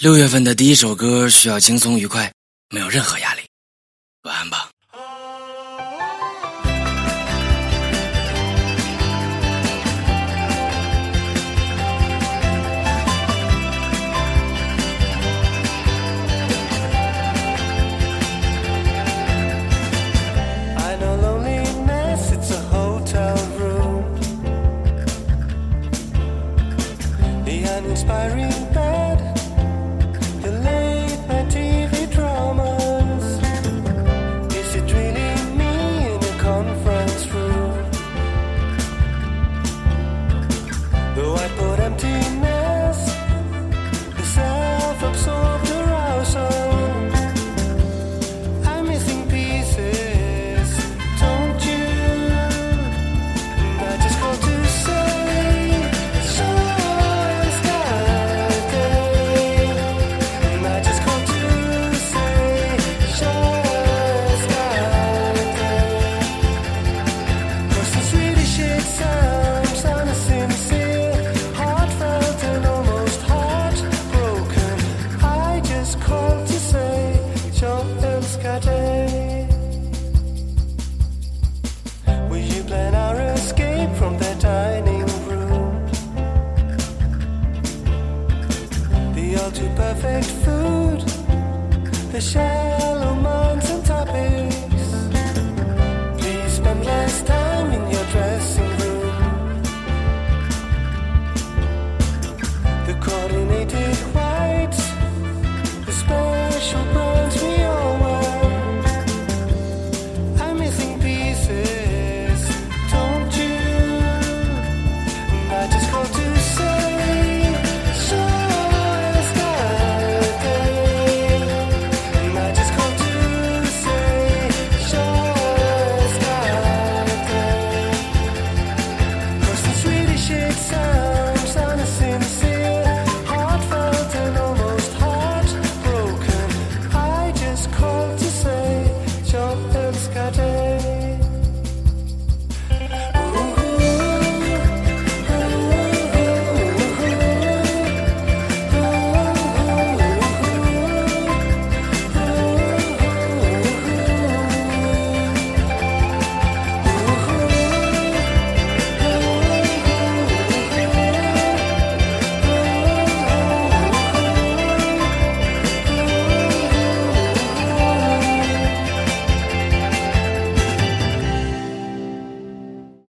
六月份的第一首歌需要轻松愉快，没有任何压力。晚安吧。To perfect food, the shallow minds and topics. Please spend less time in your dressing room. The coordinated